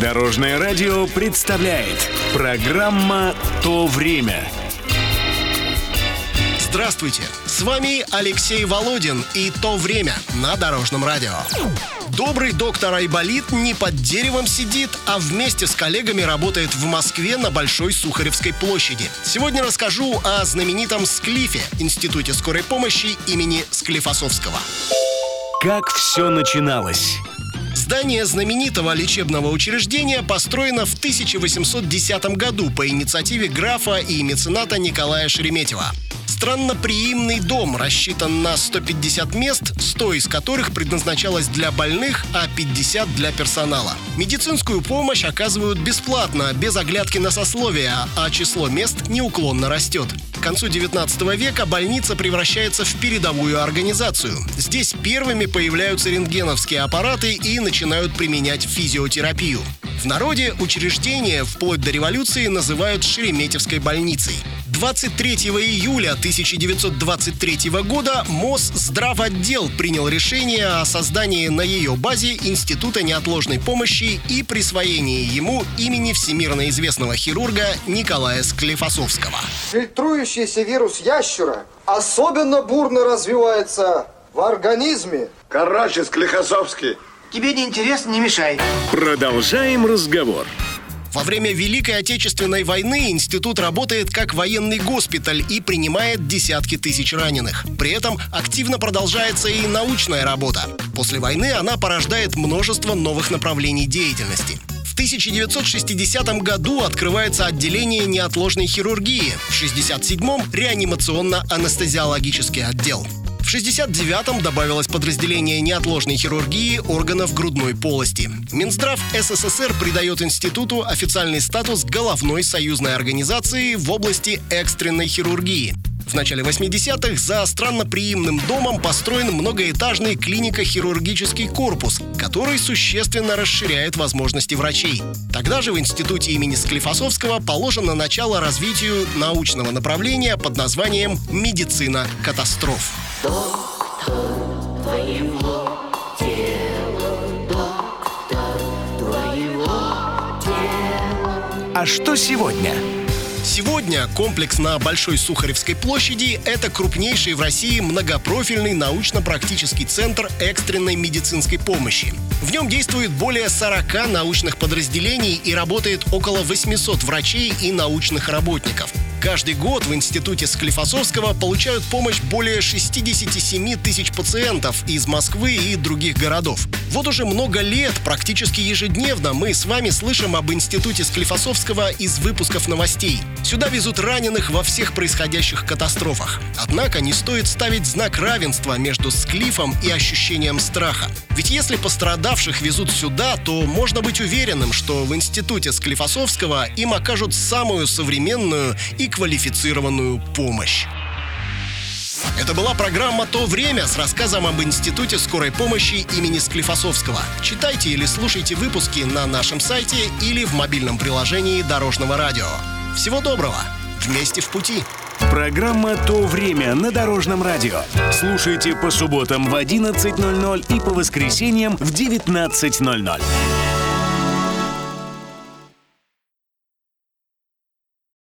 Дорожное радио представляет программа «То время». Здравствуйте! С вами Алексей Володин и «То время» на Дорожном радио. Добрый доктор Айболит не под деревом сидит, а вместе с коллегами работает в Москве на Большой Сухаревской площади. Сегодня расскажу о знаменитом Склифе, Институте скорой помощи имени Склифосовского. Как все начиналось? Здание знаменитого лечебного учреждения построено в 1810 году по инициативе графа и мецената Николая Шереметьева. Странноприимный дом рассчитан на 150 мест, 100 из которых предназначалось для больных, а 50 для персонала. Медицинскую помощь оказывают бесплатно, без оглядки на сословие, а число мест неуклонно растет. К концу 19 века больница превращается в передовую организацию. Здесь первыми появляются рентгеновские аппараты и начинают применять физиотерапию. В народе учреждение вплоть до революции называют Шереметьевской больницей. 23 июля 1923 года МОЗ здравотдел принял решение о создании на ее базе Института неотложной помощи и присвоении ему имени всемирно известного хирурга Николая Склифосовского. Фильтрующийся вирус ящера особенно бурно развивается в организме. Короче, Склифосовский, Тебе не интересно, не мешай. Продолжаем разговор. Во время Великой Отечественной войны институт работает как военный госпиталь и принимает десятки тысяч раненых. При этом активно продолжается и научная работа. После войны она порождает множество новых направлений деятельности. В 1960 году открывается отделение неотложной хирургии, в 1967-м – реанимационно-анестезиологический отдел. В 69-м добавилось подразделение неотложной хирургии органов грудной полости. Минздрав СССР придает институту официальный статус головной союзной организации в области экстренной хирургии. В начале 80-х за странноприимным домом построен многоэтажный клинико-хирургический корпус, который существенно расширяет возможности врачей. Тогда же в институте имени Склифосовского положено начало развитию научного направления под названием «Медицина катастроф». А что сегодня? Сегодня комплекс на Большой Сухаревской площади – это крупнейший в России многопрофильный научно-практический центр экстренной медицинской помощи. В нем действует более 40 научных подразделений и работает около 800 врачей и научных работников. Каждый год в Институте Склифосовского получают помощь более 67 тысяч пациентов из Москвы и других городов. Вот уже много лет, практически ежедневно, мы с вами слышим об Институте Склифосовского из выпусков новостей. Сюда везут раненых во всех происходящих катастрофах. Однако не стоит ставить знак равенства между склифом и ощущением страха. Ведь если пострадавших везут сюда, то можно быть уверенным, что в Институте Склифосовского им окажут самую современную и квалифицированную помощь. Это была программа «То время» с рассказом об Институте скорой помощи имени Склифосовского. Читайте или слушайте выпуски на нашем сайте или в мобильном приложении Дорожного радио. Всего доброго! Вместе в пути! Программа «То время» на Дорожном радио. Слушайте по субботам в 11.00 и по воскресеньям в 19.00.